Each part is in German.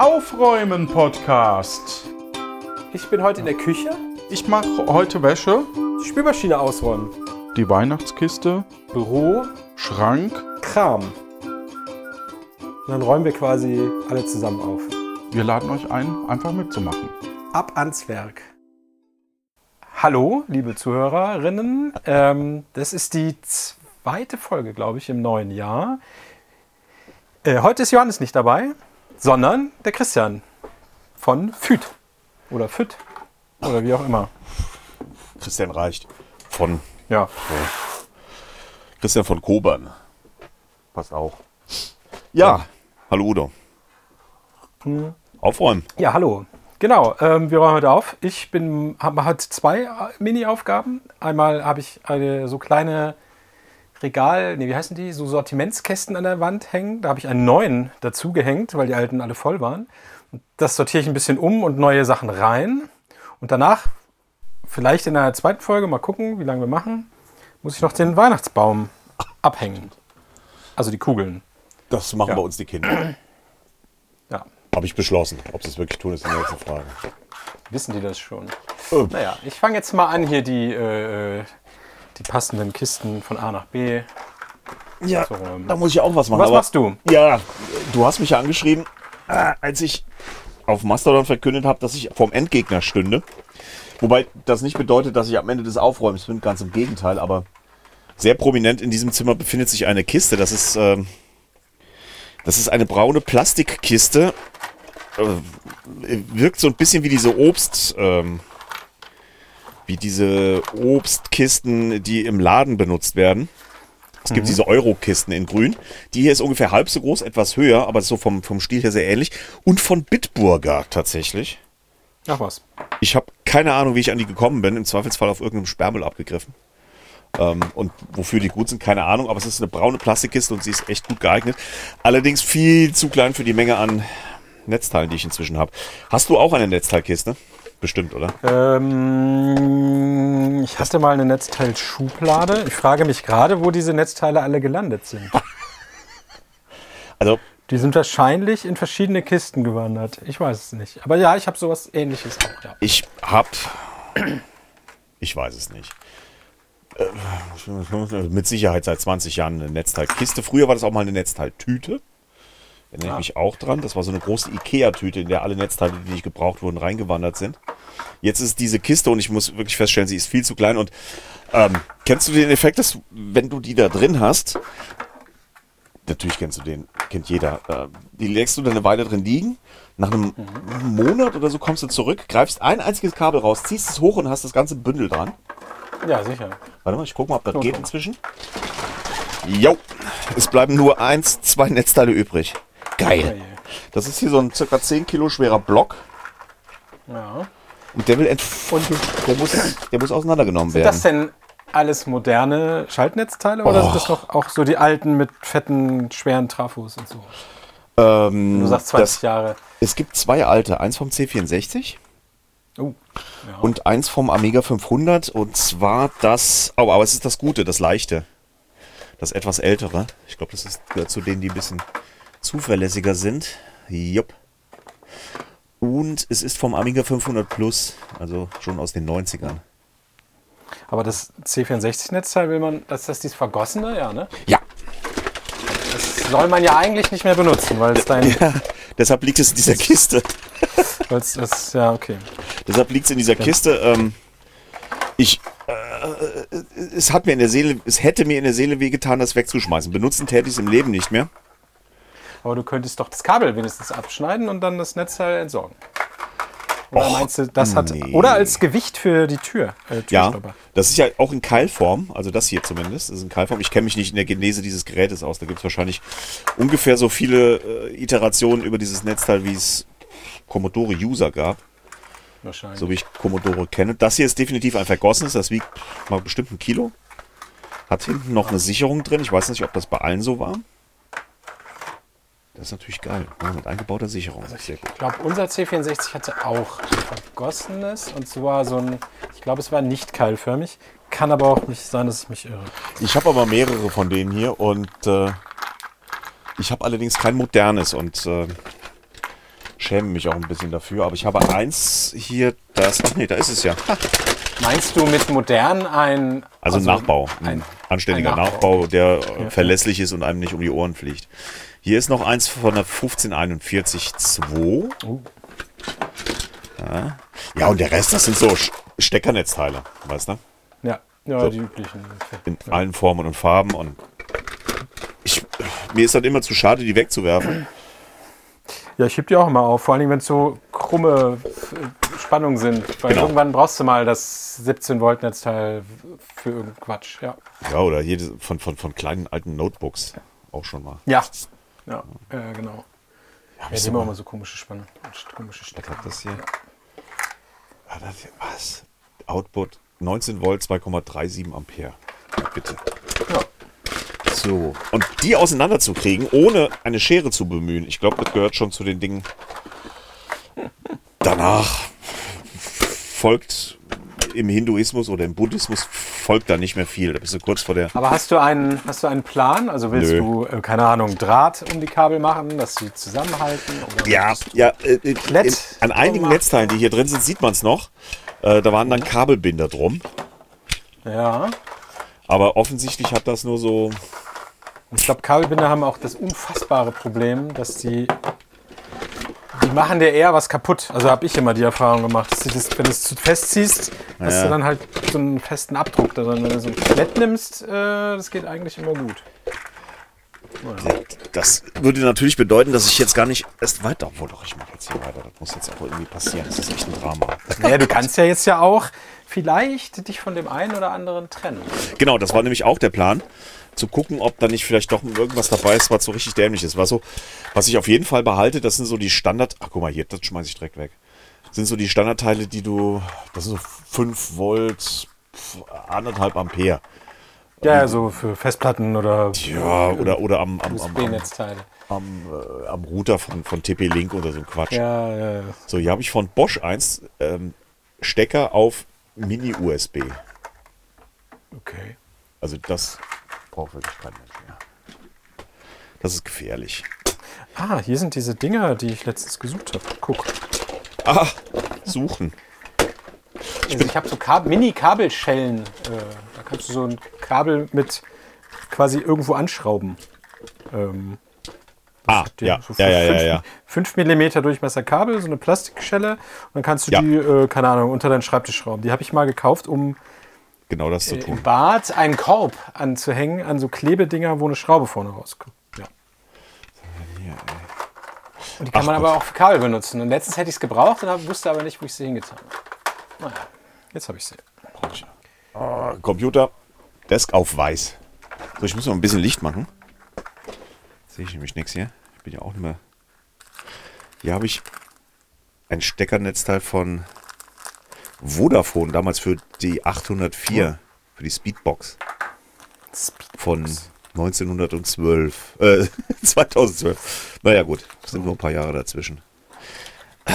Aufräumen Podcast. Ich bin heute in der Küche. Ich mache heute Wäsche, Die Spülmaschine ausräumen. die Weihnachtskiste, Büro, Schrank. Kram. Und dann räumen wir quasi alle zusammen auf. Wir laden euch ein, einfach mitzumachen. Ab ans Werk. Hallo, liebe Zuhörerinnen. Ähm, das ist die zweite Folge, glaube ich, im neuen Jahr. Äh, heute ist Johannes nicht dabei, sondern der Christian von FÜD. Oder FÜD. Oder wie auch immer. Christian reicht. Von Ja. Christian von Kobern. Passt auch. Ja, hallo Udo. Aufräumen. Ja, hallo. Genau, ähm, wir räumen heute auf. Ich bin, habe heute zwei äh, Mini-Aufgaben. Einmal habe ich eine so kleine Regal, nee, wie heißen die? So Sortimentskästen an der Wand hängen. Da habe ich einen neuen dazu gehängt, weil die alten alle voll waren. Und das sortiere ich ein bisschen um und neue Sachen rein. Und danach, vielleicht in der zweiten Folge, mal gucken, wie lange wir machen, muss ich noch den Weihnachtsbaum abhängen. Also die Kugeln. Das machen Ja. bei uns die Kinder. Ja, Habe ich beschlossen. Ob sie es wirklich tun, ist die nächste Frage. wissen die das schon? Oh. Naja, ich fange jetzt mal an, hier die, äh, die passenden Kisten von A nach B. Ja, zu räumen. da muss ich auch was machen. Was machst du? Ja, du hast mich ja angeschrieben, äh, als ich auf Mastodon verkündet habe, dass ich vorm Endgegner stünde. Wobei das nicht bedeutet, dass ich am Ende des Aufräumens bin, ganz im Gegenteil, aber sehr prominent in diesem Zimmer befindet sich eine Kiste. Das ist, ähm, das ist eine braune Plastikkiste. Äh, wirkt so ein bisschen wie diese Obst, ähm, wie diese Obstkisten, die im Laden benutzt werden. Es gibt diese Euro-Kisten in grün. Die hier ist ungefähr halb so groß, etwas höher, aber so vom, vom Stil her sehr ähnlich. Und von Bitburger tatsächlich. Ach was. Ich habe keine Ahnung, wie ich an die gekommen bin. Im Zweifelsfall auf irgendeinem Sperrmüll abgegriffen. Ähm, und wofür die gut sind, keine Ahnung. Aber es ist eine braune Plastikkiste und sie ist echt gut geeignet. Allerdings viel zu klein für die Menge an Netzteilen, die ich inzwischen habe. Hast du auch eine Netzteilkiste? Bestimmt, oder? Ähm, ich hatte mal eine Netzteilschublade. Ich frage mich gerade, wo diese Netzteile alle gelandet sind. Also, Die sind wahrscheinlich in verschiedene Kisten gewandert. Ich weiß es nicht. Aber ja, ich habe sowas ähnliches auch. Ja. ich habe. Ich weiß es nicht. Äh, Mit Sicherheit seit 20 Jahren eine Netzteilkiste. Früher war das auch mal eine Netzteiltüte. Erinnere ich mich auch dran. Das war so eine große Ikea-Tüte, in der alle Netzteile, die nicht gebraucht wurden, reingewandert sind. Jetzt ist diese Kiste und ich muss wirklich feststellen, sie ist viel zu klein. Und ähm, kennst du den Effekt, dass wenn du die da drin hast, natürlich kennst du den, kennt jeder, äh, die lässt du dann eine Weile drin liegen. Nach einem Monat oder so kommst du zurück, greifst ein einziges Kabel raus, ziehst es hoch und hast das ganze Bündel dran. ja, sicher. Warte mal, ich guck mal, ob das Los, geht inzwischen. Jo, es bleiben nur eins, zwei Netzteile übrig. Geil. Das ist hier so ein circa 10 Kilo schwerer Block Ja. und der will ent Und der muss, der muss auseinandergenommen sind das werden. denn alles moderne Schaltnetzteile oder sind das noch auch so die alten mit fetten, schweren Trafos und so? Ähm, Du sagst 20 das, Jahre. es gibt zwei alte, eins vom C64 Oh, ja. und eins vom Amiga 500 und zwar das, oh, aber es ist das Gute, das leichte, das etwas ältere. Ich glaube, das ist gehört zu denen, die ein bisschen zuverlässiger sind. Jupp. Und es ist vom Amiga 500 Plus, also schon aus den 90ern. Aber das C64-Netzteil will man, das ist das dieses vergossene, ja, ne? Ja, Das soll man ja eigentlich nicht mehr benutzen, weil es dein, ja deshalb liegt es in dieser Kiste. weil es das, ja, okay. Deshalb liegt es in dieser Kiste. Ähm, ich, äh, es hat mir in der Seele, es hätte mir in der Seele wehgetan, das wegzuschmeißen. Benutzen täte ich es im Leben nicht mehr. Aber du könntest doch das Kabel wenigstens abschneiden und dann das Netzteil entsorgen. Oder Och, meinst du, das hat. nee. Oder als Gewicht für die Tür. Äh, Ja, das ist ja auch in Keilform, also das hier zumindest, ist in Keilform. Ich kenne mich nicht in der Genese dieses Gerätes aus. Da gibt es wahrscheinlich ungefähr so viele äh, Iterationen über dieses Netzteil, wie es Commodore User gab, Wahrscheinlich. so wie ich Commodore kenne. Das hier ist definitiv ein vergossenes, das wiegt mal bestimmt ein Kilo. Hat hinten noch eine Sicherung drin. Ich weiß nicht, ob das bei allen so war. Das ist natürlich geil. Ja, mit eingebauter Sicherung. Gut. Ich glaube, unser C64 hatte auch vergossenes und zwar so ein, ich glaube, es war nicht keilförmig. Kann aber auch nicht sein, dass ich mich irre. Ich habe aber mehrere von denen hier und äh, ich habe allerdings kein modernes und äh, schäme mich auch ein bisschen dafür, aber ich habe eins hier, das. Ach nee, da ist es ja. Meinst du mit modern ein. Also, ein Nachbau. Ein, Ein, anständiger ein Nachbau, Nachbau. der äh, verlässlich ist und einem nicht um die Ohren fliegt. Hier ist noch eins von der 1541-2. Oh. Ja. ja, und der Rest, das sind so Steckernetzteile, weißt du? ja, ja So. die üblichen. In allen Formen und Farben. Und ich, mir ist das immer zu schade, die wegzuwerfen. Ja, ich heb die auch immer auf, vor allem wenn es so krumme Spannungen sind. Weil Genau. irgendwann brauchst du mal das 17 Volt Netzteil für irgendeinen Quatsch. Ja. Ja, oder diese- von, von, von kleinen alten Notebooks auch schon mal. Ja. Ja, äh, genau. Ja, so haben auch mal- immer so komische und Komische hier? Ah, das hier was? Output 19 Volt, 2,37 Ampere. Bitte. Ja. So. Und die auseinanderzukriegen, ohne eine Schere zu bemühen, ich glaube, das gehört schon zu den Dingen. Danach folgt im Hinduismus oder im Buddhismus folgt da nicht mehr viel. Da bist du kurz vor der. Aber hast du einen, hast du einen Plan? Also willst Nö. du, äh, keine Ahnung, Draht um die Kabel machen, dass sie zusammenhalten? Ja, ja äh, äh, in, an einigen gemacht. Netzteilen, die hier drin sind, sieht man es noch. Äh, da waren dann Kabelbinder drum. Ja. Aber offensichtlich hat das nur so. Ich glaube, Kabelbinder haben auch das unfassbare Problem, dass die. Die machen dir eher was kaputt. Also habe ich immer die Erfahrung gemacht, dass du das, wenn du es zu fest ziehst, hast Ja. du dann halt so einen festen Abdruck darin. Wenn du so ein Klett nimmst, äh, das geht eigentlich immer gut. Das würde natürlich bedeuten, dass ich jetzt gar nicht erst weiter. Obwohl doch, ich mache jetzt hier weiter. Das muss jetzt auch irgendwie passieren. Das ist echt ein Drama. Naja, du kannst ja jetzt ja auch vielleicht dich von dem einen oder anderen trennen. Genau, das war nämlich auch der Plan. Zu gucken, ob da nicht vielleicht doch irgendwas dabei ist, was so richtig dämlich ist. War so, was ich auf jeden Fall behalte, das sind so die Standard. Ach, guck mal hier, das schmeiße ich direkt weg. Sind so die Standardteile, die du. Das sind so 5 Volt, anderthalb Ampere. Ja, so für Festplatten oder Ja, oder, oder am, am, am, am, äh, am Router von, von TP-Link oder so ein Quatsch. Ja, ja, ja. So, hier habe ich von Bosch eins ähm, Stecker auf Mini-USB. Okay. Also das braucht wirklich kein Mensch mehr. Das ist gefährlich. Ah, hier sind diese Dinger, die ich letztens gesucht habe. Guck. Ah, suchen. Also ich habe so Kab Mini-Kabelschellen. Äh, da kannst du so ein Kabel mit quasi irgendwo anschrauben. Ähm, Ah, ja, so ja, ja, ja, ja. 5 mm Durchmesser Kabel, so eine Plastikschelle. Und dann kannst du Ja. die, äh, keine Ahnung, unter deinen Schreibtisch schrauben. Die habe ich mal gekauft, um Genau das zu äh, im tun. Bad einen Korb anzuhängen an so Klebedinger, wo eine Schraube vorne rauskommt. Ja. Und die kann Ach man Gott. aber auch für Kabel benutzen. Und letztens hätte ich es gebraucht und wusste aber nicht, wo ich sie hingetan habe. Naja, jetzt habe ich sie. Ah, Computer, Desk auf weiß. So, ich muss noch ein bisschen Licht machen. Sehe ich nämlich nichts hier. Ich bin ja auch nicht mehr. Hier habe ich ein Steckernetzteil von Vodafone, damals für die 804, für die Speedbox. Von 1912. Äh, 2012. Naja, gut. Sind nur ein paar Jahre dazwischen. Ah,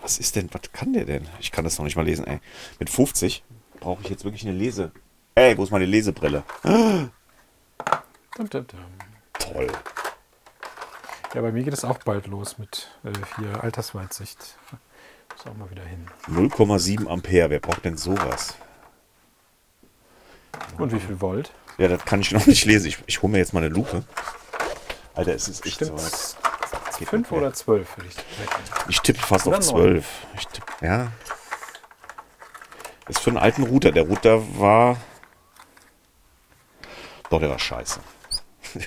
Was ist denn, was kann der denn? Ich kann das noch nicht mal lesen, ey. Mit 50 brauche ich jetzt wirklich eine Lese. Ey, wo ist meine Lesebrille? Dum, dum, dum. Toll. Ja, bei mir geht es auch bald los mit äh, hier Altersweitsicht. Muss auch mal wieder hin. 0,7 Ampere. Wer braucht denn sowas? Und wie viel Volt? Ja, das kann ich noch nicht lesen. Ich, ich hole mir jetzt mal eine Lupe. Alter, es ist echt Stimmt. so. weit. geht Fünf nicht mehr. oder zwölf würde ich rechnen. Ich tippe fast Oder auf neun. 12. Ich tipp, ja. Das ist für einen alten Router. Der Router war. Doch, der war scheiße.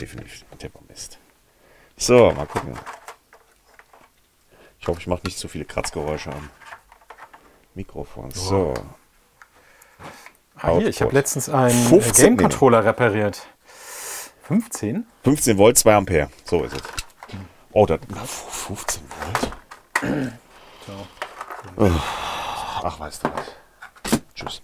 Definitiv. Der war Mist. So, mal gucken. Ich hoffe, ich mache nicht zu viele Kratzgeräusche am Mikrofon. So. Ah, hier, ich habe letztens einen 15 Game Controller repariert. 15? 15 Volt, 2 Ampere. So ist es. Oh, das. 15 Volt? Oh. Ach, weißt du was. Tschüss.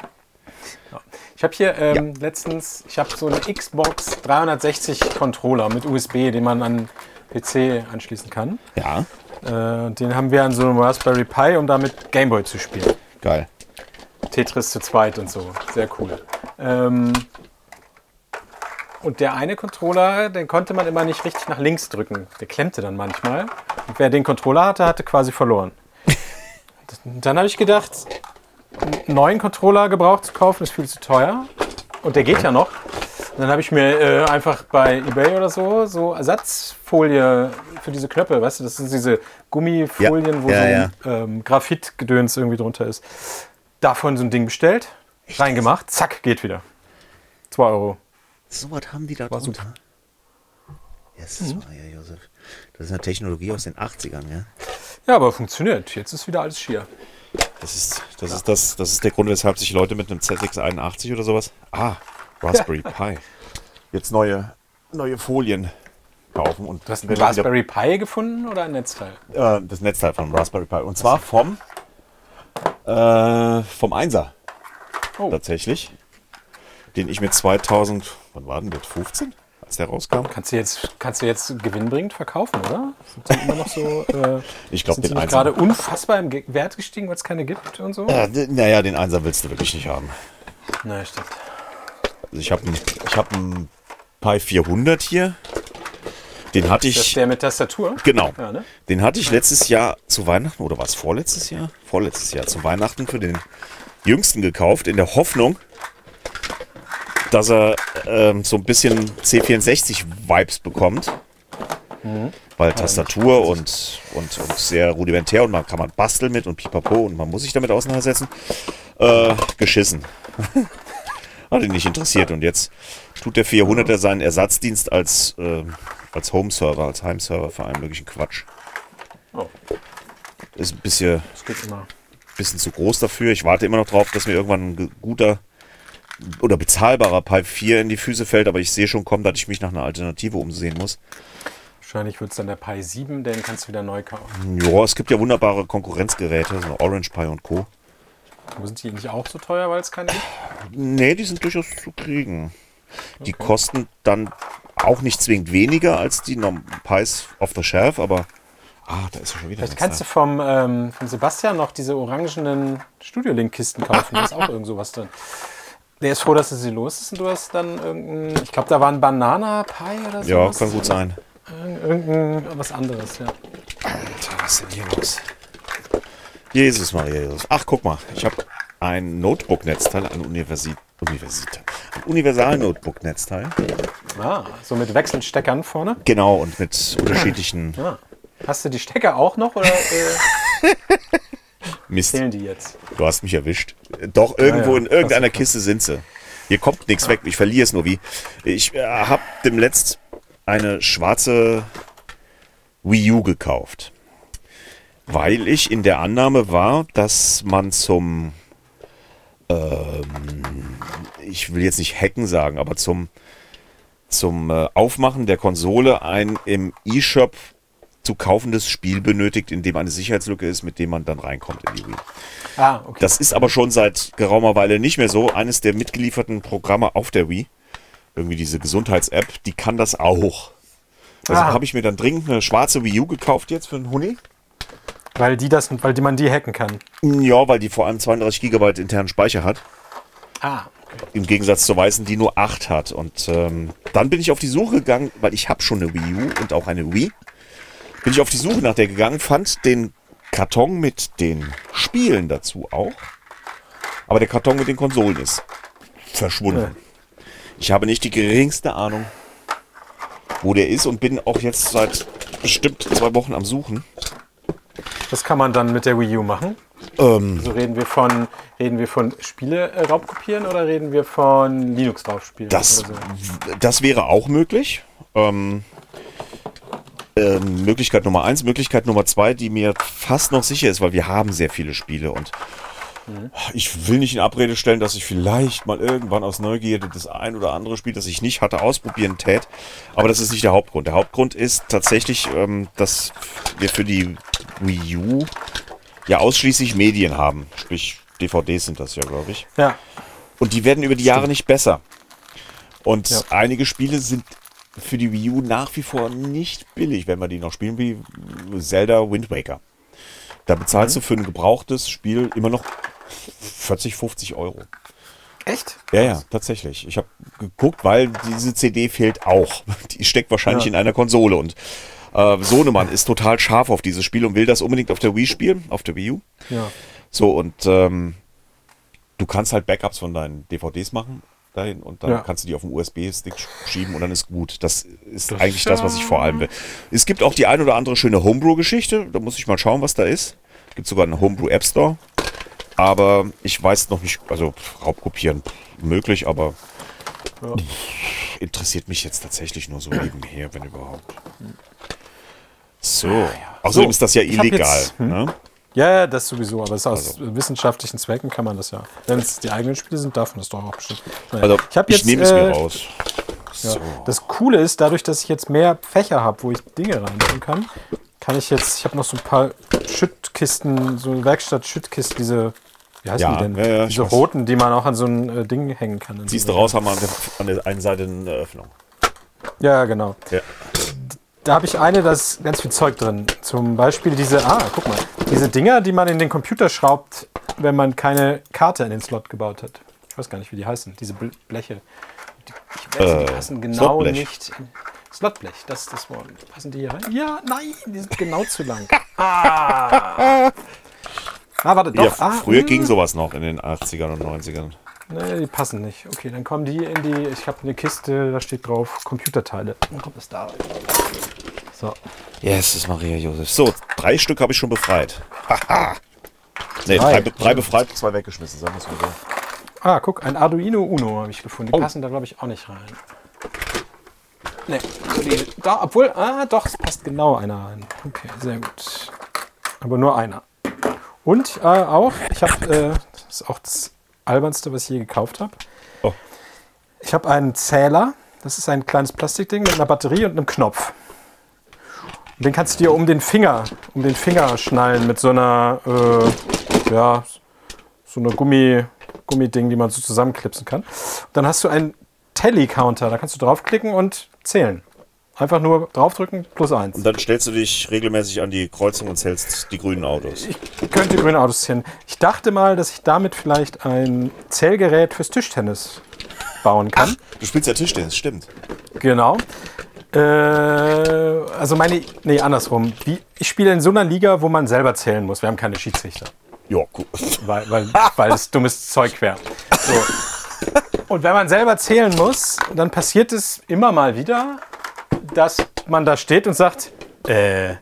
Ich habe hier ähm, letztens, ich habe so einen Xbox 360 Controller mit USB, den man an PC anschließen kann. Ja, Äh, den haben wir an so einem Raspberry Pi, um damit Gameboy zu spielen. geil. Tetris zu zweit und so. Sehr cool. Ähm, Und der eine Controller, den konnte man immer nicht richtig nach links drücken. Der klemmte dann manchmal. Und wer den Controller hatte, hatte quasi verloren. Dann habe ich gedacht, einen neuen Controller gebraucht zu kaufen, ist viel zu teuer. Und der geht ja noch. Und dann habe ich mir äh, einfach bei Ebay oder so so Ersatzfolie für diese Knöpfe, weißt du, das sind diese Gummifolien, Ja, wo ja, so Ähm, Graphitgedöns irgendwie drunter ist. Davon so ein Ding bestellt, reingemacht, zack, geht wieder. 2 Euro. So was haben die da War drunter. Jesus Maria Josef. Das ist eine Technologie aus den 80ern, ja. Ja, aber funktioniert. Jetzt ist wieder alles schier. Das ist, das ist, das, das ist der Grund, weshalb sich Leute mit einem ZX81 oder sowas. Ah, Raspberry Pi. Jetzt neue, neue Folien kaufen. Und Du hast wenn ein wir Raspberry Pi gefunden oder ein Netzteil? äh, das Netzteil von Raspberry Pi. Und zwar vom, äh, vom Einser. Oh. Tatsächlich. Den ich mit 2000, wann war denn das? 15? Als der rauskam? Kannst du jetzt, kannst du jetzt gewinnbringend verkaufen, oder? Sind die immer noch so. Äh, Ich glaube, den Einser. gerade unfassbar im Wert gestiegen, weil es keine gibt und so? Äh, naja, den Einser willst du wirklich nicht haben. Naja, stimmt. Also ich habe einen hab einen Pi 400 hier. Den hatte Das ist ich, der mit Tastatur? genau, Ja, ne? den hatte ich letztes Jahr zu Weihnachten, oder war es vorletztes Jahr? Vorletztes Jahr zu Weihnachten für den Jüngsten gekauft, in der Hoffnung, dass er ähm, so ein bisschen C64-Vibes bekommt. Weil Tastatur und, und, und sehr rudimentär und man kann man basteln mit und pipapo und man muss sich damit auseinandersetzen. Äh, geschissen. Hat ihn nicht interessiert und jetzt tut der 400er seinen Ersatzdienst als, äh, als Home-Server, als Heimserver für einen möglichen Quatsch. Oh. Ist ein bisschen, bisschen zu groß dafür. Ich warte immer noch drauf, dass mir irgendwann ein guter oder bezahlbarer Pipe 4 in die Füße fällt, aber ich sehe schon kommen, dass ich mich nach einer Alternative umsehen muss. Wahrscheinlich wird es dann der Pi 7, den kannst du wieder neu kaufen. Ja, es gibt ja wunderbare Konkurrenzgeräte, so Orange Pi und Co. Sind die nicht auch so teuer, weil es keine gibt? Nee, die sind durchaus zu kriegen. Die kosten dann auch nicht zwingend weniger als die Pies off the shelf, aber. Ah, da ist ja schon wieder. Vielleicht kannst du da. vom, ähm, vom Sebastian noch diese orangenen Studio-Link-Kisten kaufen. Da ist auch irgend sowas drin. Der ist froh, dass es sie los ist und du hast dann irgendein, ich glaube, da war ein Banana-Pie oder so. Ja, kann gut sein. Irgendein was anderes, ja. Alter, was ist denn hier los? Jesus Maria Jesus. Ach, guck mal, ich habe ein Notebook-Netzteil, ein Universi Universität, ein Universal-Notebook-Netzteil. Ah, so mit Wechselsteckern vorne. Genau, und mit unterschiedlichen Ah. Hast du die Stecker auch noch oder äh, Mist. zählen die jetzt? Du hast mich erwischt. Doch, irgendwo Ja, ja, in irgendeiner. Kiste sind sie. Hier kommt nichts weg, ich verliere es nur wie. Ich äh, habe dem letzt eine schwarze Wii U gekauft. Weil ich in der Annahme war, dass man zum, ähm, ich will jetzt nicht hacken sagen, aber zum, zum äh, Aufmachen der Konsole ein im eShop zu kaufendes Spiel benötigt, in dem eine Sicherheitslücke ist, mit dem man dann reinkommt in die Wii. Ah, okay. Das ist aber schon seit geraumer Weile nicht mehr so. Eines der mitgelieferten Programme auf der Wii, irgendwie diese Gesundheits-App, die kann das auch. Also Ah. habe ich mir dann dringend eine schwarze Wii U gekauft jetzt für einen Huni. Weil die das, weil die man die hacken kann. Ja, weil die vor allem 32 Gigabyte internen Speicher hat. Ah, okay. Im Gegensatz zur weißen, die nur 8 hat. Und ähm, dann bin ich auf die Suche gegangen, weil ich habe schon eine Wii U und auch eine Wii. Bin ich auf die Suche nach der gegangen, fand den Karton mit den Spielen dazu auch. Aber der Karton mit den Konsolen ist verschwunden. Ich habe nicht die geringste Ahnung, wo der ist und bin auch jetzt seit bestimmt zwei Wochen am Suchen. Das kann man dann mit der Wii U machen. Ähm, Also reden wir von, reden wir von Spiele äh, raubkopieren oder reden wir von Linux draufspielen? Das, so? das wäre auch möglich. Ähm, ähm, Möglichkeit Nummer eins. Möglichkeit Nummer zwei, die mir fast noch sicher ist, weil wir haben sehr viele Spiele und ich will nicht in Abrede stellen, dass ich vielleicht mal irgendwann aus Neugierde das ein oder andere Spiel, das ich nicht hatte, ausprobieren tät. Aber das ist nicht der Hauptgrund. Der Hauptgrund ist tatsächlich, ähm, dass wir für die Wii U ja ausschließlich Medien haben. Sprich, DVDs sind das ja, glaube ich. Ja, Und die werden über die Jahre nicht besser. Und Ja. einige Spiele sind für die Wii U nach wie vor nicht billig, wenn wir die noch spielen, wie Zelda Wind Waker. Da bezahlst du für ein gebrauchtes Spiel immer noch 40, 50 Euro. Echt? Ja, ja, tatsächlich. Ich habe geguckt, weil diese CD fehlt auch. Die steckt wahrscheinlich Ja. in einer Konsole und äh, Sohnemann ist total scharf auf dieses Spiel und will das unbedingt auf der Wii spielen, auf der Wii U. Ja. So, und ähm, du kannst halt Backups von deinen DVDs machen dahin und dann Ja. kannst du die auf den USB-Stick schieben und dann ist gut. Das ist Das eigentlich ist das, was ich vor allem will. Es gibt auch die ein oder andere schöne Homebrew-Geschichte. Da muss ich mal schauen, was da ist. Gibt sogar einen Homebrew App Store. Aber ich weiß noch nicht, also Raubkopieren möglich, aber Ja. interessiert mich jetzt tatsächlich nur so nebenher, wenn überhaupt. So. So, Außerdem ist das ja illegal. jetzt- hm? ne? Ja, ja, das sowieso, aber aus Also. wissenschaftlichen Zwecken kann man das ja. Wenn es die eigenen Spiele sind, darf man das doch auch bestimmt. Naja. Also ich ich nehme es äh, mir raus. Ja. So. Das Coole ist, dadurch, dass ich jetzt mehr Fächer habe, wo ich Dinge reintun kann, kann ich jetzt, ich habe noch so ein paar Schüttkisten, so Werkstatt-Schüttkisten, diese, wie heißen Ja, die denn? ja, ja, diese roten, die man auch an so ein äh, Ding hängen kann. an Siehst so du raus, haben wir an der, an der einen Seite eine Öffnung. Ja, genau. Ja. Da habe ich eine, da ist ganz viel Zeug drin. Zum Beispiel diese, ah, guck mal, diese Dinger, die man in den Computer schraubt, wenn man keine Karte in den Slot gebaut hat. Ich weiß gar nicht, wie die heißen, diese Bl- Bleche. Die, ich weiß, die Äh, passen genau Slotblech. nicht. Slotblech, das ist das Wort. Passen die hier rein? Ja, nein, die sind genau zu lang. Ah. Ah, warte, doch. ja, ah, früher hm. ging sowas noch in den 80ern und 90ern. Nee, die passen nicht. Okay, dann kommen die in die. Ich habe eine Kiste, da steht drauf Computerteile. Dann kommt das da rein. So. Yes, ist Maria Josef. So, drei Stück habe ich schon befreit. Haha. Nee, Drei. drei, drei befreit, zwei weggeschmissen, sagen wir es mal so. Ah, guck, ein Arduino Uno habe ich gefunden. Die Oh. passen da, glaube ich, auch nicht rein. Nee, also die, da, obwohl, ah, doch, es passt genau einer rein. Okay, sehr gut. Aber nur einer. Und äh, auch, ich habe, äh, das ist auch das albernste, was ich je gekauft habe. Oh. Ich habe einen Zähler. Das ist ein kleines Plastikding mit einer Batterie und einem Knopf. Und den kannst du dir um den Finger, um den Finger schnallen mit so einer, äh, ja, so einer Gummi, Gummiding, die man so zusammenklipsen kann. Und dann hast du einen Tally-Counter, da kannst du draufklicken und zählen. Einfach nur draufdrücken, plus eins. Und dann stellst du dich regelmäßig an die Kreuzung und zählst die grünen Autos. Ich könnte grüne Autos zählen. Ich dachte mal, dass ich damit vielleicht ein Zählgerät fürs Tischtennis bauen kann. Du spielst ja Tischtennis, stimmt. Genau. Äh, also meine, nee, andersrum. Ich spiele in so einer Liga, wo man selber zählen muss. Wir haben keine Schiedsrichter. Ja, cool. weil, weil, weil es dummes Zeug wäre. So. Und wenn man selber zählen muss, dann passiert es immer mal wieder, dass man da steht und sagt, äh,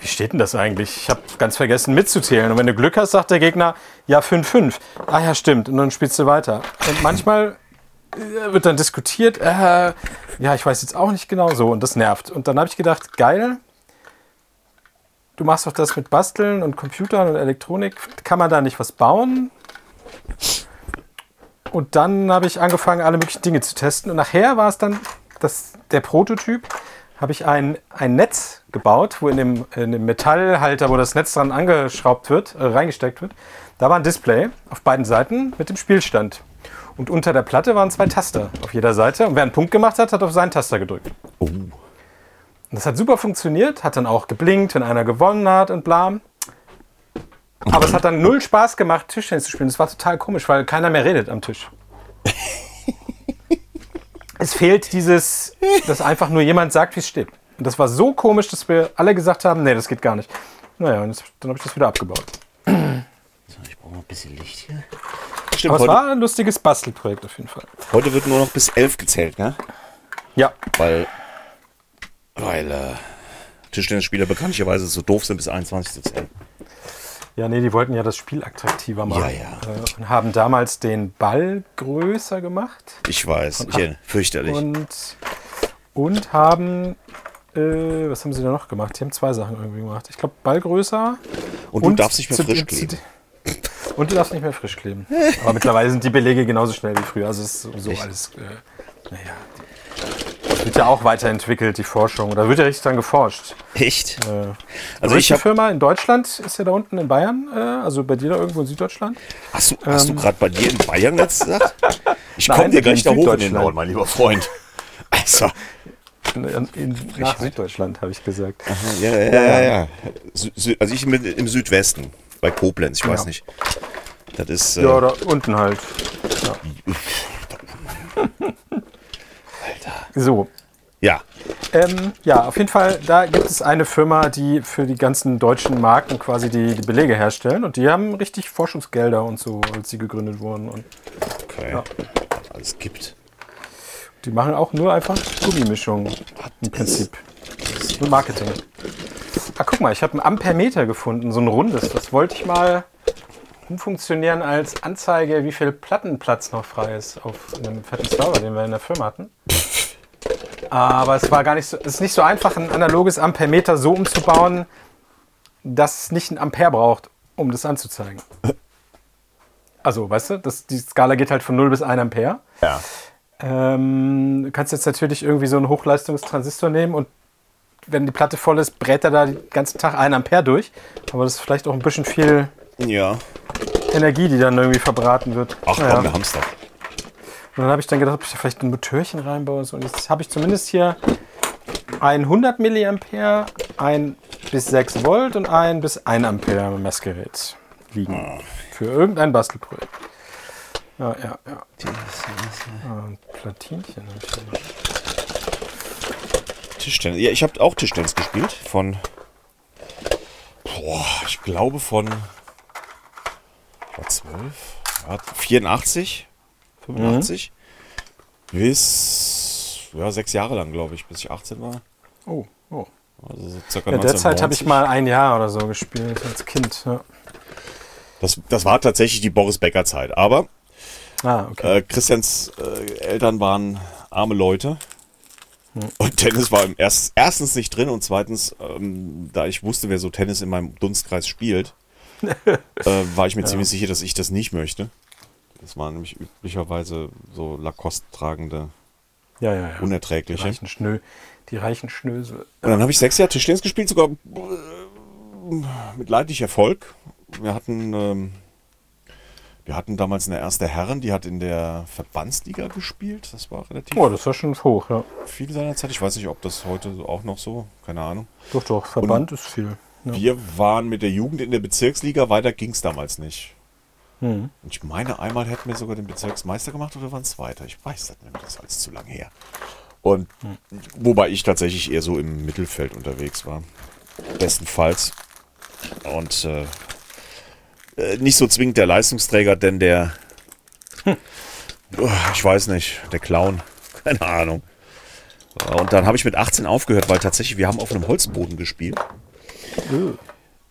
wie steht denn das eigentlich? Ich habe ganz vergessen mitzuzählen. Und wenn du Glück hast, sagt der Gegner, ja, 5-5. Ah ja, stimmt. Und dann spielst du weiter. Und manchmal äh, wird dann diskutiert, äh, ja, ich weiß jetzt auch nicht genau so. Und das nervt. Und dann habe ich gedacht, geil, du machst doch das mit Basteln und Computern und Elektronik. Kann man da nicht was bauen? Und dann habe ich angefangen, alle möglichen Dinge zu testen. Und nachher war es dann das, der Prototyp. Habe ich ein, ein Netz gebaut, wo in dem, in dem Metallhalter, wo das Netz dran angeschraubt wird, äh, reingesteckt wird, da war ein Display auf beiden Seiten mit dem Spielstand. Und unter der Platte waren zwei Taster auf jeder Seite. Und wer einen Punkt gemacht hat, hat auf seinen Taster gedrückt. Oh. Und das hat super funktioniert, hat dann auch geblinkt, wenn einer gewonnen hat und bla. Aber es hat dann null Spaß gemacht, Tischtennis zu spielen. Das war total komisch, weil keiner mehr redet am Tisch. es fehlt dieses, dass einfach nur jemand sagt, wie es steht. Und das war so komisch, dass wir alle gesagt haben, nee, das geht gar nicht. Naja, und dann habe ich das wieder abgebaut. Ich brauche mal ein bisschen Licht hier. Stimmt, Aber es heute, war ein lustiges Bastelprojekt auf jeden Fall. heute wird nur noch bis 11 gezählt, ne? Ja, Weil, weil äh, Tischtennisspieler bekanntlicherweise so doof sind, bis 21 zu zählen. Ja, nee, die wollten ja das Spiel attraktiver machen. Ja, ja. Äh, und haben damals den Ball größer gemacht Ich weiß, ich, äh, fürchterlich. und, und haben, äh, was haben sie da noch gemacht? Die haben zwei Sachen irgendwie gemacht. Ich glaube, Ball größer. Und, du darfst nicht mehr frisch kleben. Und du darfst nicht mehr frisch kleben. Aber mittlerweile sind die Belege genauso schnell wie früher. Also es ist sowieso alles, äh, naja. Wird ja auch weiterentwickelt, die Forschung. Da wird ja richtig dran geforscht. Echt? Äh, Also ich habe Firma in Deutschland ist ja da unten in Bayern, äh, also bei dir da irgendwo in Süddeutschland. Hast du, hast du Ähm, gerade bei dir in Bayern jetzt gesagt? Ich komme dir gleich da hoch in den. Norden, mein lieber Freund. Also, In, in, nach Süddeutschland, habe ich gesagt. ja, ja, ja, ja. Sü Sü also ich bin im Südwesten, bei Koblenz, ich weiß Ja. nicht. Das ist, äh, Ja, da unten halt. So, Ja. Ähm, ja, auf jeden Fall, da gibt es eine Firma, die für die ganzen deutschen Marken quasi die, die Belege herstellen und die haben richtig Forschungsgelder und so, als sie gegründet wurden. Und Okay. Ja. Alles gibt. die machen auch nur einfach Gummimischungen im Prinzip. Nur Marketing. Ah, guck mal, ich habe ein Ampermeter gefunden, so ein rundes. Das wollte ich mal umfunktionieren als Anzeige, wie viel Plattenplatz noch frei ist auf einem fetten Server, den wir in der Firma hatten. Aber es war gar nicht so, es ist nicht so einfach, ein analoges Ampermeter so umzubauen, dass es nicht ein Ampere braucht, um das anzuzeigen. Also, weißt du, das, die Skala geht halt von 0 bis 1 Ampere. Ja. Ähm, du kannst jetzt natürlich irgendwie so einen Hochleistungstransistor nehmen und wenn die Platte voll ist, brät er da den ganzen Tag 1 Ampere durch. Aber das ist vielleicht auch ein bisschen viel Ja. Energie, die dann irgendwie verbraten wird. Ach komm, Naja. wir haben's doch. Und dann habe ich dann gedacht, ob ich da vielleicht ein Motörchen reinbaue. und So. Und jetzt habe ich zumindest hier ein 100 Milliampere, ein bis 6 Volt und ein bis 1 Ampere Messgerät liegen. Für irgendein Bastelprojekt. Ja, ja, ja. Ein Platinchen. hab ich hier. Tischtennis. Ja, ich habe auch Tischtennis gespielt. Von. Boah, ich glaube von. War 12? Ja, 84? 85? Bis. Ja, sechs Jahre lang, glaube ich, bis ich 18 war. Oh, oh. Also so circa Ja, derzeit habe ich 1990. mal ein Jahr oder so gespielt als Kind. Ja. Das, das war tatsächlich die Boris Becker Zeit. Aber Ah, okay. äh, Christians äh, Eltern waren arme Leute. Und Tennis war im erst, erstens nicht drin und zweitens, ähm, da ich wusste, wer so Tennis in meinem Dunstkreis spielt, äh, war ich mir ziemlich sicher, dass ich das nicht möchte. Das waren nämlich üblicherweise so Lacoste tragende, ja, ja, ja. Die unerträgliche. reichen, Schnö, die reichen Schnösel. Und dann habe ich sechs Jahre Tischtennis gespielt, sogar äh, mit leidlich Erfolg. Wir hatten, ähm, wir hatten damals eine erste Herren, die hat in der Verbandsliga gespielt. Das war relativ Oh, das war schon hoch, ja. viel seiner Zeit. Ich weiß nicht, ob das heute auch noch so, keine Ahnung. Doch, doch, Verband ist viel. Ja. Wir waren mit der Jugend in der Bezirksliga, weiter ging es damals nicht. Und ich meine, einmal hätten wir sogar den Bezirksmeister gemacht oder waren es weiter? Ich weiß das mehr, das ist alles zu lang her. Und wobei ich tatsächlich eher so im Mittelfeld unterwegs war. Bestenfalls. Und äh, äh, nicht so zwingend der Leistungsträger, denn der, Oh, ich weiß nicht, der Clown, keine Ahnung. Und dann habe ich mit 18 aufgehört, weil tatsächlich wir haben auf einem Holzboden gespielt.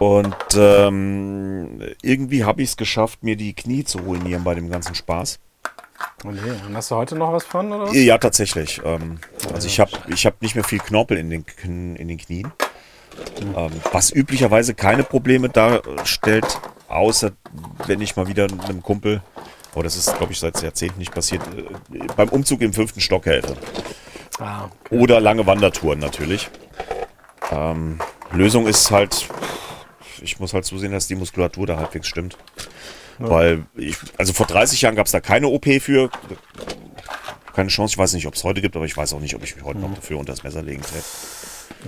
Und ähm, irgendwie habe ich es geschafft, mir die Knie zu ruinieren bei dem ganzen Spaß. Oh nee, und hast du heute noch was von, oder was? Ja, tatsächlich. Ähm, also ich habe ich hab nicht mehr viel Knorpel in den, Kn- in den Knien. Ähm, was üblicherweise keine Probleme darstellt, außer wenn ich mal wieder einem Kumpel, aber das ist, glaube ich, seit Jahrzehnten nicht passiert, äh, beim Umzug im fünften Stock helfe. Ah, okay. Oder lange Wandertouren natürlich. Ähm, Lösung ist halt, ich muss halt zusehen, dass die Muskulatur da halbwegs stimmt. Weil ich, also vor 30 Jahren gab es da keine OP für. Keine Chance. Ich weiß nicht, ob es heute gibt, aber ich weiß auch nicht, ob ich mich heute noch dafür unter das Messer legen werde.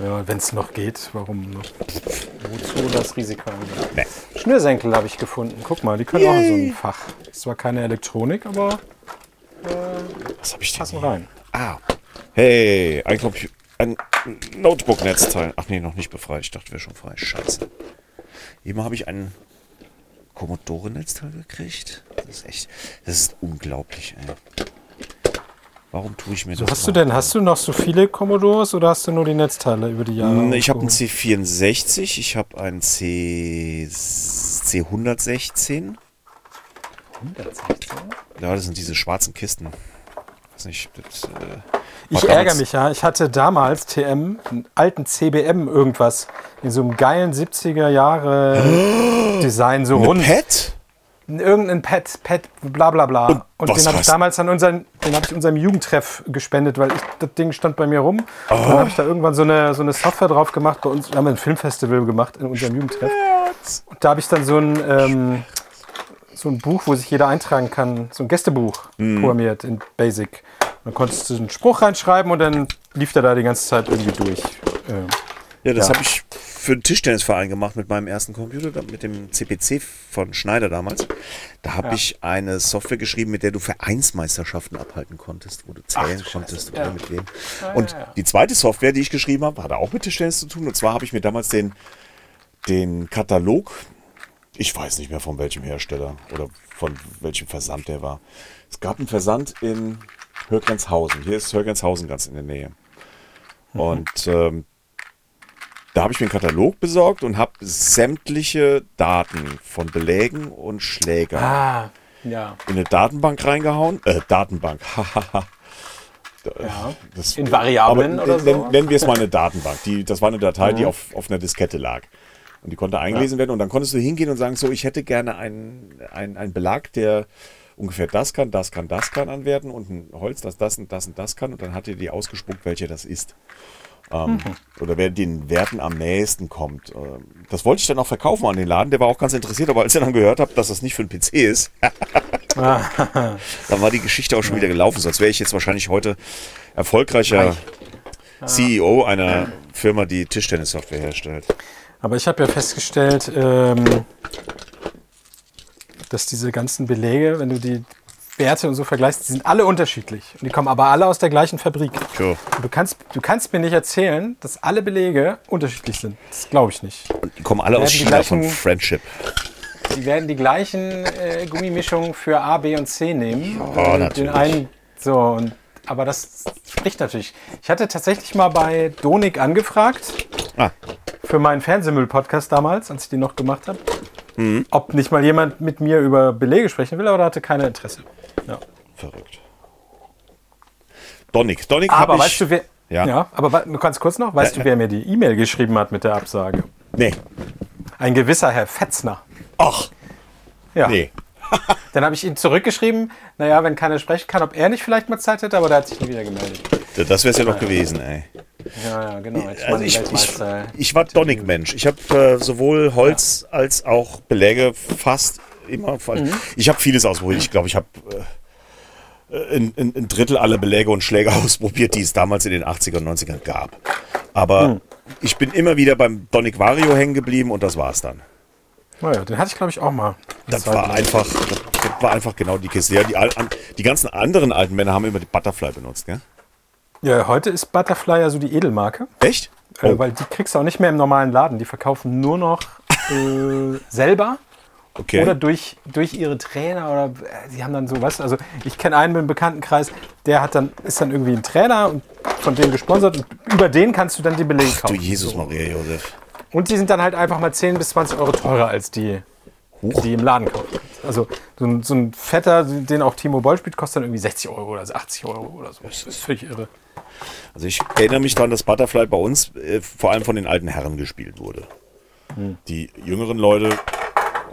Ja, wenn es noch geht, warum noch? Wozu das Risiko? Nee. Schnürsenkel habe ich gefunden. Guck mal, die können auch in so ein Fach. Ist zwar keine Elektronik, aber Was habe ich denn? passen hier? rein. Ah. Hey, ein, ein Notebook-Netzteil. Ach nee, noch nicht befreit. Ich dachte, wäre schon frei. Scheiße. Eben habe ich ein Commodore-Netzteil gekriegt. Das ist echt, das ist unglaublich, ey. Warum tue ich mir So, das hast du an? denn, hast du noch so viele Commodores oder hast du nur die Netzteile über die Jahre? Ich habe einen aufgehoben? C64, ich habe einen C C116. 116? Ja, das sind diese schwarzen Kisten. Weiß nicht, das, äh, Ich ärgere mich ja. Ich hatte damals TM, einen alten CBM irgendwas, in so einem geilen 70er Jahre Design, so rund. Pet? Irgendein Pet, Pet, bla bla bla. Und Und, den habe ich damals an unseren, den habe ich unserem Jugendtreff gespendet, weil ich, das Ding stand bei mir rum. Und Oh. dann habe ich da irgendwann so eine, so eine Software drauf gemacht. Bei uns wir haben ein Filmfestival gemacht in unserem Jugendtreff. Und da habe ich dann so ein, ähm, so ein Buch, wo sich jeder eintragen kann, so ein Gästebuch Mhm. programmiert in Basic. Dann konntest du einen Spruch reinschreiben und dann lief der da die ganze Zeit irgendwie durch. Ähm, Ja, das Ja. habe ich für einen Tischtennisverein gemacht mit meinem ersten Computer, mit dem CPC von Schneider damals. Da habe Ja. ich eine Software geschrieben, mit der du Vereinsmeisterschaften abhalten konntest, wo du zählen du konntest oder Ja. mit wem. Und die zweite Software, die ich geschrieben habe, hatte auch mit Tischtennis zu tun. Und zwar habe ich mir damals den, den Katalog, ich weiß nicht mehr von welchem Hersteller oder von welchem Versand der war. Es gab einen Versand in Hörgrenzhausen. Hier ist Hörgrenzhausen ganz in der Nähe. Und ähm, da habe ich mir einen Katalog besorgt und habe sämtliche Daten von Belägen und Schlägern Ah, ja. in eine Datenbank reingehauen. Äh, Datenbank, hahaha. ja. Das- In Variablen aber oder nennen, so? nennen wir es mal eine Datenbank. Die, das war eine Datei, Mhm. die auf, auf einer Diskette lag. Und die konnte eingelesen werden. Und dann konntest du hingehen und sagen, so, ich hätte gerne einen, einen, einen Belag, der ungefähr das kann, das kann, das kann anwerten und ein Holz, das das und das und das kann. Und dann hat dir die ausgespuckt, welcher das ist. Ähm, Mhm. Oder wer den Werten am nächsten kommt. Ähm, das wollte ich dann auch verkaufen an den Laden. Der war auch ganz interessiert. Aber als er dann gehört hat, dass das nicht für einen PC ist, dann war die Geschichte auch schon wieder gelaufen. Sonst wäre ich jetzt wahrscheinlich heute erfolgreicher CEO einer Firma, die Tischtennissoftware herstellt. Aber ich habe ja festgestellt, ähm, dass diese ganzen Belege, wenn du die Werte und so vergleichst, die sind alle unterschiedlich. Und die kommen aber alle aus der gleichen Fabrik. Tja. Du kannst, du kannst mir nicht erzählen, dass alle Belege unterschiedlich sind. Das glaube ich nicht. Und die kommen alle aus China von gleichen- Friendship. Die werden die gleichen äh, Gummimischungen für A, B und C nehmen. Ja, natürlich. Den einen, so, und, aber das spricht natürlich. Ich hatte tatsächlich mal bei Donik angefragt, Ah, für meinen Fernsehmüll-Podcast damals, als ich den noch gemacht habe, Mhm. ob nicht mal jemand mit mir über Belege sprechen will, aber da hatte keiner Interesse. Ja. verrückt. Donik. Donik Aber habe ich... weißt du, wer. Ja. aber wa- du kannst kurz noch, weißt Ja, du, wer mir die E-Mail geschrieben hat mit der Absage? nee. Ein gewisser Herr Fetzner. Ach, Ja. nee. Dann habe ich ihm zurückgeschrieben, naja, wenn keiner sprechen kann, ob er nicht vielleicht mal Zeit hätte, aber der hat sich nie wieder gemeldet. Das wäre es ja noch gewesen, ey. Ja, ja, genau. Jetzt Also ich, ich, Weltmeister. ich war Donik-Mensch. Ich habe äh, sowohl Holz als auch Beläge fast immer. Mhm. Ich habe vieles ausprobiert. Ich glaube, ich habe äh, ein, ein, Drittel aller Beläge und Schläger ausprobiert, die es damals in den 80er und 90ern gab. Aber Mhm. ich bin immer wieder beim Donic Vario hängen geblieben und das war's dann. Naja, den hatte ich, glaube ich, auch mal. Das war einfach, das, das war einfach genau die Kiste. Ja, die, die ganzen anderen alten Männer haben immer die Butterfly benutzt, gell? Ja, heute ist Butterfly ja so die Edelmarke. Echt? Äh, Oh, weil die kriegst du auch nicht mehr im normalen Laden. Die verkaufen nur noch äh, selber okay. oder durch, durch ihre Trainer oder äh, die haben dann so, du, also ich kenne einen im Bekanntenkreis, der hat dann, ist dann irgendwie ein Trainer und von dem gesponsert und über den kannst du dann die Belege du kaufen. Jesus Maria Josef. Und die sind dann halt einfach mal 10 bis 20 Euro teurer als die, die im Laden kaufen. Also so ein, so ein fetter, den auch Timo Boll spielt, kostet dann irgendwie 60 Euro oder 80 Euro oder so. Das ist völlig irre. Also ich erinnere mich daran, dass Butterfly bei uns äh, vor allem von den alten Herren gespielt wurde. Die jüngeren Leute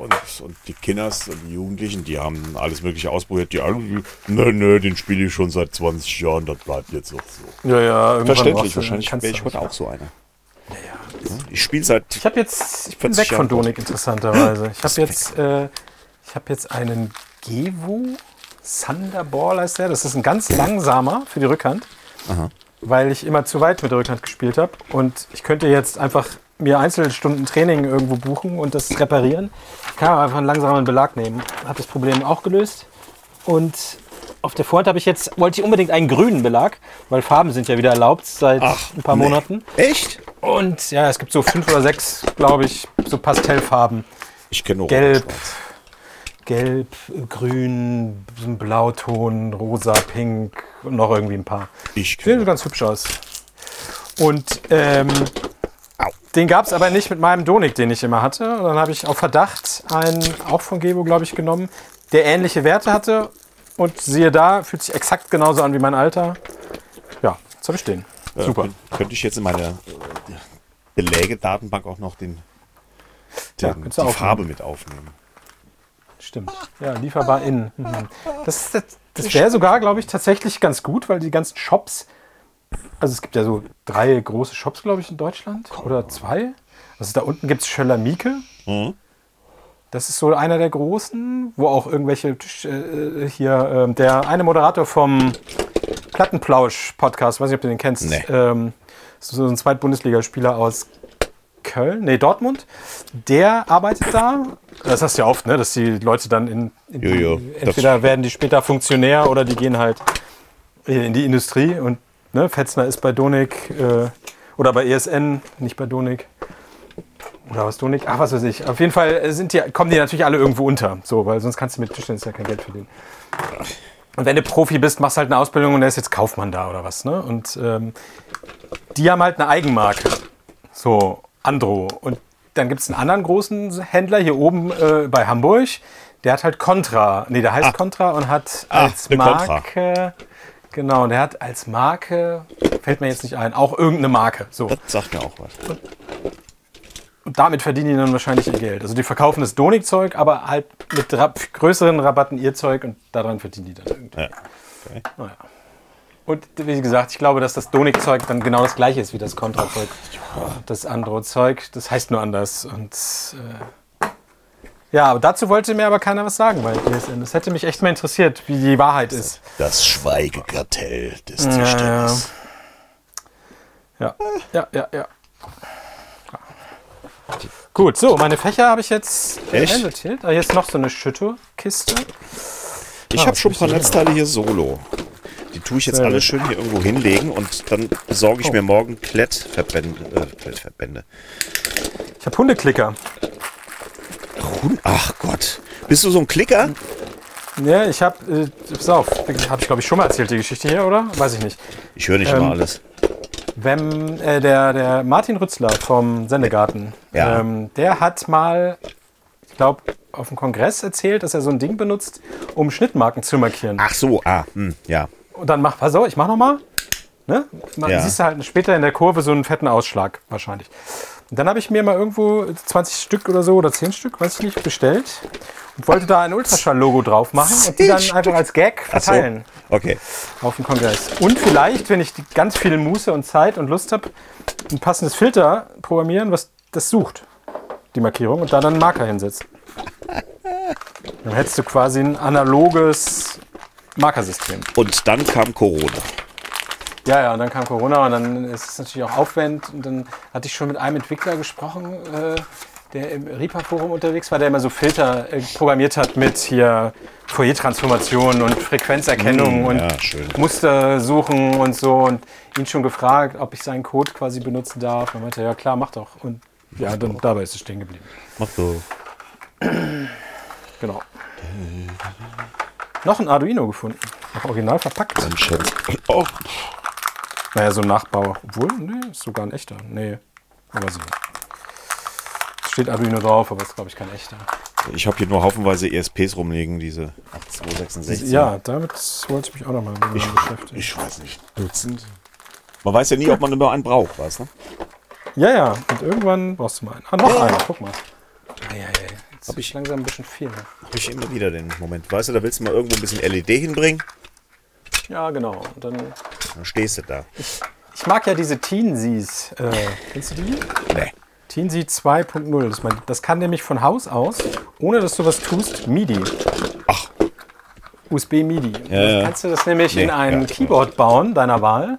und, und die Kinders und die Jugendlichen, die haben alles mögliche ausprobiert. Die anderen, nö, nö, den spiele ich schon seit 20 Jahren, das bleibt jetzt auch so. Ja, ja, Verständlich, wahrscheinlich wäre ich heute auch so einer. Ja, Ich spiele seit Ich habe jetzt, ich bin 40 weg von Donik interessanterweise. Ich habe jetzt, äh, ich habe jetzt einen Gevo Thunderball heißt der. Das ist ein ganz langsamer für die Rückhand, weil ich immer zu weit mit der Rückhand gespielt habe. Und ich könnte jetzt einfach mir Einzelstunden Training irgendwo buchen und das reparieren. Ich kann aber einfach einen langsamen Belag nehmen. Hat das Problem auch gelöst. Und auf der Vorhand habe ich jetzt, wollte ich unbedingt einen grünen Belag, weil Farben sind ja wieder erlaubt seit Ach, ein paar nee. Monaten. Echt? Und ja, es gibt so fünf oder sechs, glaube ich, so Pastellfarben. Ich kenne nur Gelb, Schwarz. Gelb, Grün, so ein Blauton, Rosa, Pink und noch irgendwie ein paar. Ich kenne ganz hübsch aus. Und ähm, den gab es aber nicht mit meinem Donik, den ich immer hatte. Und dann habe ich auf Verdacht einen, auch von Gebo, glaube ich, genommen, der ähnliche Werte hatte. Und siehe da, fühlt sich exakt genauso an wie mein alter. Ja, jetzt habe ich den. Äh, Super. könnt- Könnte ich jetzt in meine äh, Beläge-Datenbank auch noch den, Ja, den, du die aufnehmen. Farbe mit aufnehmen? Stimmt. Ja, lieferbar in. Mhm. Das, das, das wäre sogar, glaube ich, tatsächlich ganz gut, weil die ganzen Shops, also es gibt ja so drei große Shops, glaube ich, in Deutschland oder zwei. Also da unten gibt es Schöller Mieke. Mhm. Das ist so einer der großen, wo auch irgendwelche Tisch- äh, hier, ähm, der eine Moderator vom Plattenplausch-Podcast, weiß nicht, ob du den kennst, Nee. ähm, so ein Zweitbundesligaspieler aus Köln, nee, Dortmund. Der arbeitet da. Das hast du ja oft, ne? dass die Leute dann in, in die, das- entweder werden die später Funktionär oder die gehen halt in die Industrie. Und ne, Fetzner ist bei Donik äh, oder bei ESN, nicht bei Donik. Oder was Donik? Ach, was weiß ich. Auf jeden Fall sind die, kommen die natürlich alle irgendwo unter. So, weil sonst kannst du mit Tischtennis ja kein Geld verdienen. Und wenn du Profi bist, machst halt eine Ausbildung und der ist jetzt Kaufmann da oder was. Ne? Und ähm, die haben halt eine Eigenmarke. So, Andro. Und dann gibt es einen anderen großen Händler hier oben äh, bei Hamburg. Der hat halt Contra. Nee, der heißt Contra und hat Ah, als eine Contra. Marke. Genau, der hat als Marke, fällt mir jetzt nicht ein, auch irgendeine Marke. So. Das sagt mir auch was. Und damit verdienen die dann wahrscheinlich ihr Geld. Also die verkaufen das Donik-Zeug, aber halt mit Ra größeren Rabatten ihr Zeug und daran verdienen die dann irgendwie. Ja. Okay. Naja. Und wie gesagt, ich glaube, dass das Donik-Zeug dann genau das gleiche ist wie das Contra-Zeug. Das andere Zeug, das heißt nur anders. Und äh, ja, aber dazu wollte mir aber keiner was sagen, weil ESN. Das hätte mich echt mal interessiert, wie die Wahrheit ist. Das Schweigekartell des Ja, Tischtennis. Ja, ja, ja, ja. Gut, so, meine Fächer habe ich jetzt Echt? Ah, ist noch so eine Schütturkiste. Ich Ah, habe schon ein paar Netzteile hier solo. Die tue ich jetzt Sehr alle schön hier irgendwo hinlegen und dann besorge ich Oh. mir morgen Klettverbände. Äh, Klettverbände. Ich habe Hundeklicker. Hund- Ach Gott. Bist du so ein Klicker? Ja, ich habe, äh, pass auf, habe ich glaube ich schon mal erzählt, die Geschichte hier, oder? Weiß ich nicht. Ich höre nicht Ähm, immer alles. Wenn äh, der, der Martin Rützler vom Sendegarten, Ja. ähm, der hat mal, ich glaube, auf dem Kongress erzählt, dass er so ein Ding benutzt, um Schnittmarken zu markieren. Ach so, ah, hm, ja. Und dann mach, pass auf, ich mach noch mal. Ne? Man Ja. siehst du halt später in der Kurve so einen fetten Ausschlag wahrscheinlich. Und dann habe ich mir mal irgendwo 20 Stück oder so oder 10 Stück, weiß ich nicht, bestellt und wollte da ein Ultraschall-Logo drauf machen und die 10 dann einfach als Gag Ach so. verteilen Okay. auf dem Kongress. Und vielleicht, wenn ich ganz viel Muße und Zeit und Lust habe, ein passendes Filter programmieren, was das sucht, die Markierung, und da dann einen Marker hinsetzt. Dann hättest du quasi ein analoges Markersystem. Und dann kam Corona. Ja, ja, und dann kam Corona und dann ist es natürlich auch Aufwand. Und dann hatte ich schon mit einem Entwickler gesprochen, äh, der im Reaper-Forum unterwegs war, der immer so Filter äh, programmiert hat mit hier Fourier-Transformationen und Frequenzerkennung Mm, und ja, schön. Muster suchen und so. Und ihn schon gefragt, ob ich seinen Code quasi benutzen darf. Er meinte, ja klar, mach doch. Und ja, dann, dabei ist es stehen geblieben. Mach so. Genau. Noch ein Arduino gefunden. Noch original verpackt. Ein Schatz. Oh, Naja, so ein Nachbau. Obwohl, nee, ist sogar ein echter. Nee, aber so. Steht Arduino drauf, aber ist, glaube ich, kein echter. ich habe hier nur haufenweise ESPs rumliegen, diese 8266. Ja, damit wollte ich mich auch noch mal ich, beschäftigen. Ich weiß nicht. Dutzend. Man weiß ja nie, ob man immer einen braucht, weißt du? ja, ja, und irgendwann brauchst du mal einen. Ah, noch einen, guck mal. Ja, ja, ja. Jetzt Hab ich langsam ein bisschen viel. Ne? Habe ich immer wieder den Moment. Weißt du, da willst du mal irgendwo ein bisschen LED hinbringen, Ja, genau. Und dann, dann stehst du da. ich mag ja diese Teensies. Äh, kennst du die? Nee. Teensy 2.0. Das, mein- das kann nämlich von Haus aus, ohne dass du was tust, MIDI. Ach. USB MIDI. Ja, kannst du das nämlich Nee, in ein ja. Keyboard bauen, deiner Wahl,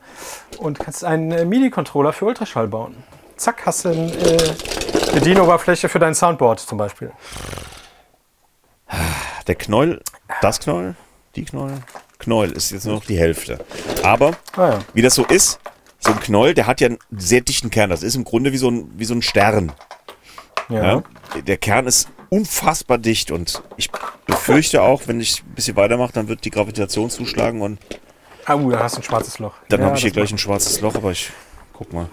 und kannst einen äh, MIDI-Controller für Ultraschall bauen. Zack, hast du eine äh, Bedienoberfläche für dein Soundboard zum Beispiel. Der Knäuel, das Knäuel, die Knäuel, Knäuel ist jetzt nur noch die Hälfte. Aber Ah ja. wie das so ist, so ein Knäuel, der hat ja einen sehr dichten Kern. Das ist im Grunde wie so ein, wie so ein Stern. Ja. Ja? Der Kern ist unfassbar dicht und ich befürchte auch, wenn ich ein bisschen weitermache, dann wird die Gravitation zuschlagen und Ah, uh, da hast du ein schwarzes Loch. dann ja, habe ich hier gleich ein schwarzes Loch, aber ich guck mal.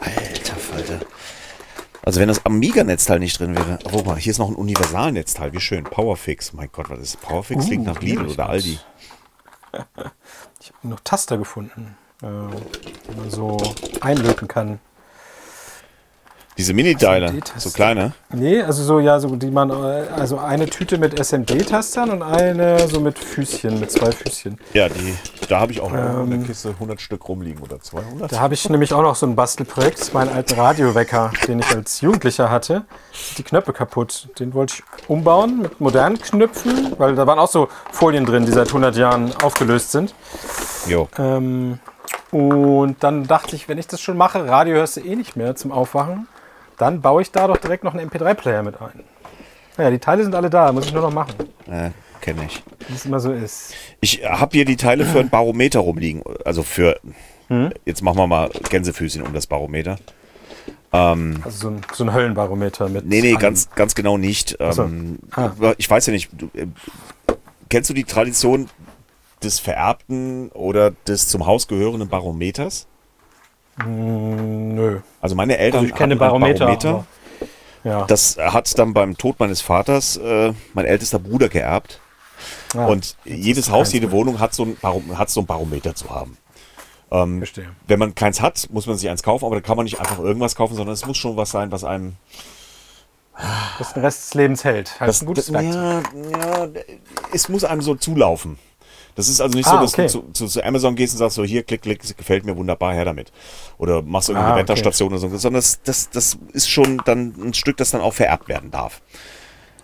Alter Falter. Also wenn das Amiga-Netzteil nicht drin wäre. Oh, guck mal, hier ist noch ein Universalnetzteil. Wie schön. Powerfix. Mein Gott, was ist Powerfix? Uh, Liegt nach Lidl oder. Aldi. Ich habe noch Taster gefunden, äh, die man so einlöten kann. Diese Mini-Dialer, so kleine. Nee, also so, ja, so die man, also eine Tüte mit SMD-Tastern und eine so mit Füßchen, mit zwei Füßchen. Ja, die, da habe ich auch noch Ähm, in der Kiste 100 Stück rumliegen oder 200. Da habe ich nämlich auch noch so ein Bastelprojekt, das ist mein alten Radiowecker, den ich als Jugendlicher hatte. Die Knöpfe kaputt. Den wollte ich umbauen mit modernen Knöpfen, weil da waren auch so Folien drin, die seit 100 Jahren aufgelöst sind. Jo. Ähm, und dann dachte ich, wenn ich das schon mache, Radio hörst du eh nicht mehr zum Aufwachen. Dann baue ich da doch direkt noch einen MP3-Player mit ein. Naja, die Teile sind alle da, muss ich nur noch machen, Äh, Kenne ich. wie es immer so ist. Ich habe hier die Teile für ein Barometer rumliegen. Also für. Jetzt machen wir mal Gänsefüßchen um das Barometer. Also so ein, so ein Höllenbarometer mit. Nee, nee, ganz, ganz genau nicht. so. Ähm, Ah. Ich weiß ja nicht. Du, äh, kennst du die Tradition des vererbten oder des zum Haus gehörenden Barometers? Nö. Also meine Eltern Also ich kenne Barometer. Barometer. Ja. Das hat dann beim Tod meines Vaters äh, mein ältester Bruder geerbt. Ah, Und jedes Haus, jede Wohnung hat so, ein Barom hat so ein Barometer zu haben. verstehe. Wenn man keins hat, muss man sich eins kaufen, aber da kann man nicht einfach irgendwas kaufen, sondern es muss schon was sein, was einem. Das den Rest des Lebens hält. Halt ein gutes das, Werkzeug. ja, ja, es muss einem so zulaufen. Das ist also nicht so, Ah, dass okay. du zu, zu, Amazon gehst und sagst so, hier, klick, klick, gefällt mir wunderbar, her damit. Oder machst irgendeine Ah, okay. Wetterstation oder so, sondern das, das, das ist schon dann ein Stück, das dann auch vererbt werden darf.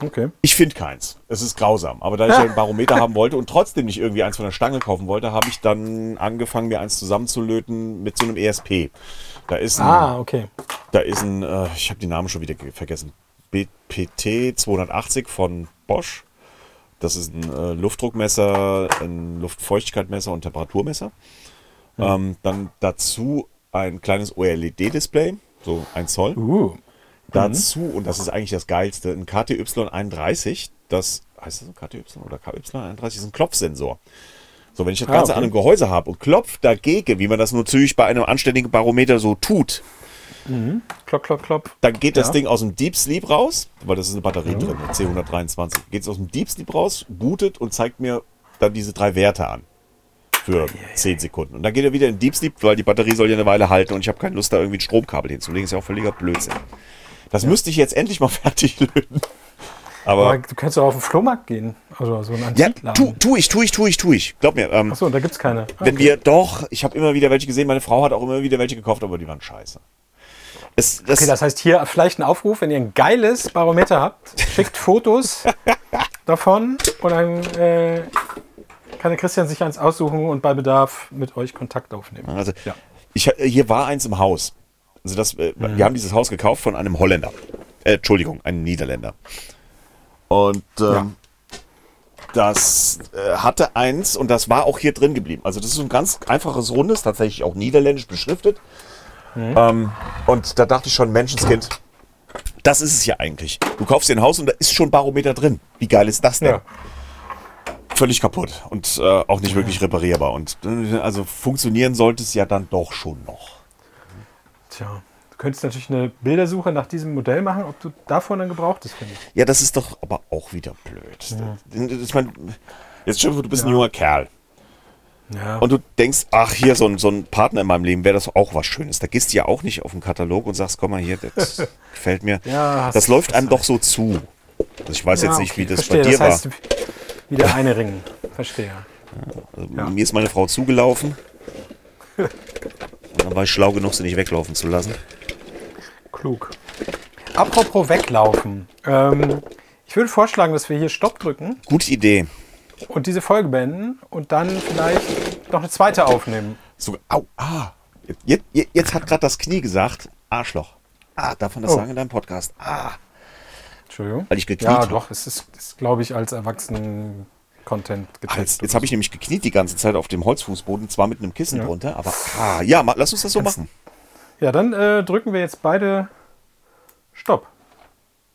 Okay. Ich finde keins. Es ist grausam. Aber da ich ja ein Barometer haben wollte und trotzdem nicht irgendwie eins von der Stange kaufen wollte, habe ich dann angefangen, mir eins zusammenzulöten mit so einem ESP. Da ist ein, Ah, okay. da ist ein äh, ich habe die Namen schon wieder ge- vergessen. BPT 280 von Bosch. Das ist ein äh, Luftdruckmesser, ein Luftfeuchtigkeitsmesser und Temperaturmesser. Ähm, dann dazu ein kleines OLED-Display, so ein Zoll. Uh. Dazu, und das ist eigentlich das Geilste, ein KTY31, das heißt das KTY oder KY31, ist ein Klopfsensor. So, wenn ich das Ah, Ganze okay. an einem Gehäuse habe und klopf dagegen, wie man das nur zügig bei einem anständigen Barometer so tut, Klopp, klopp, klopp. dann geht das Ja. Ding aus dem Deep Sleep raus, weil das ist eine Batterie drin, eine C123. Geht es aus dem Deep Sleep raus, bootet und zeigt mir dann diese drei Werte an. Für 10 Sekunden. Und dann geht er wieder in Deep Sleep, weil die Batterie soll ja eine Weile halten und ich habe keine Lust, da irgendwie ein Stromkabel hinzulegen. Ist ja auch völliger Blödsinn. Das müsste ich jetzt endlich mal fertig löten. Aber Aber du kannst doch auf den Flohmarkt gehen. Also so einen ja, tu, tu ich, tu ich, tu ich, tu ich. Glaub mir, ähm, Achso, da gibt's keine. Ah, wenn okay. wir doch, ich habe immer wieder welche gesehen, meine Frau hat auch immer wieder welche gekauft, aber die waren scheiße. Es, das, Okay, das heißt hier vielleicht ein Aufruf, wenn ihr ein geiles Barometer habt, schickt Fotos davon und dann äh, kann der Christian sich eins aussuchen und bei Bedarf mit euch Kontakt aufnehmen. Also, Ja. ich, hier war eins im Haus. Also das, äh, Mhm. Wir haben dieses Haus gekauft von einem Holländer. Äh, Entschuldigung, einem Niederländer. Und ähm, Ja. das äh, hatte eins und das war auch hier drin geblieben. Also das ist so ein ganz einfaches Rundes, tatsächlich auch niederländisch beschriftet. Mhm. Ähm, und da dachte ich schon, Menschenskind, das ist es ja eigentlich. Du kaufst dir ein Haus und da ist schon Barometer drin. Wie geil ist das denn? Ja. Völlig kaputt und äh, auch nicht wirklich reparierbar. Und äh, also funktionieren sollte es ja dann doch schon noch. Tja, du könntest natürlich eine Bildersuche nach diesem Modell machen, ob du davon ein gebrauchtes findest. Ja, das ist doch aber auch wieder blöd. Ich meine, jetzt schon, du bist ein junger Kerl Ja. und du denkst, ach, hier so ein, so ein Partner in meinem Leben wäre das auch was Schönes. Da gehst du ja auch nicht auf den Katalog und sagst, komm mal hier, das gefällt mir. Ja, das läuft einem doch so zu. Also ich weiß jetzt Ja, nicht, okay, wie das verstehe. bei dir das heißt, war. wieder eine Ring. Verstehe. Also. Mir ist meine Frau zugelaufen. Und dann war ich schlau genug, sie nicht weglaufen zu lassen. Klug. Apropos weglaufen. Ähm, ich würde vorschlagen, dass wir hier Stopp drücken Gute Idee. Und diese Folge beenden und dann vielleicht noch eine zweite aufnehmen. So, au, ah. Jetzt, jetzt, jetzt hat gerade das Knie gesagt, Arschloch. Ah, darf man das Oh. sagen in deinem Podcast? Ah, Entschuldigung. weil ich gekniet Ja, habe. doch. Es ist, ist glaube ich, als Erwachsenen-Content Ah, getestet. Jetzt, jetzt habe ich nämlich gekniet die ganze Zeit auf dem Holzfußboden, zwar mit einem Kissen Ja. drunter, aber ah, ja, lass uns das so machen. Ja, dann äh, drücken wir jetzt beide Stopp.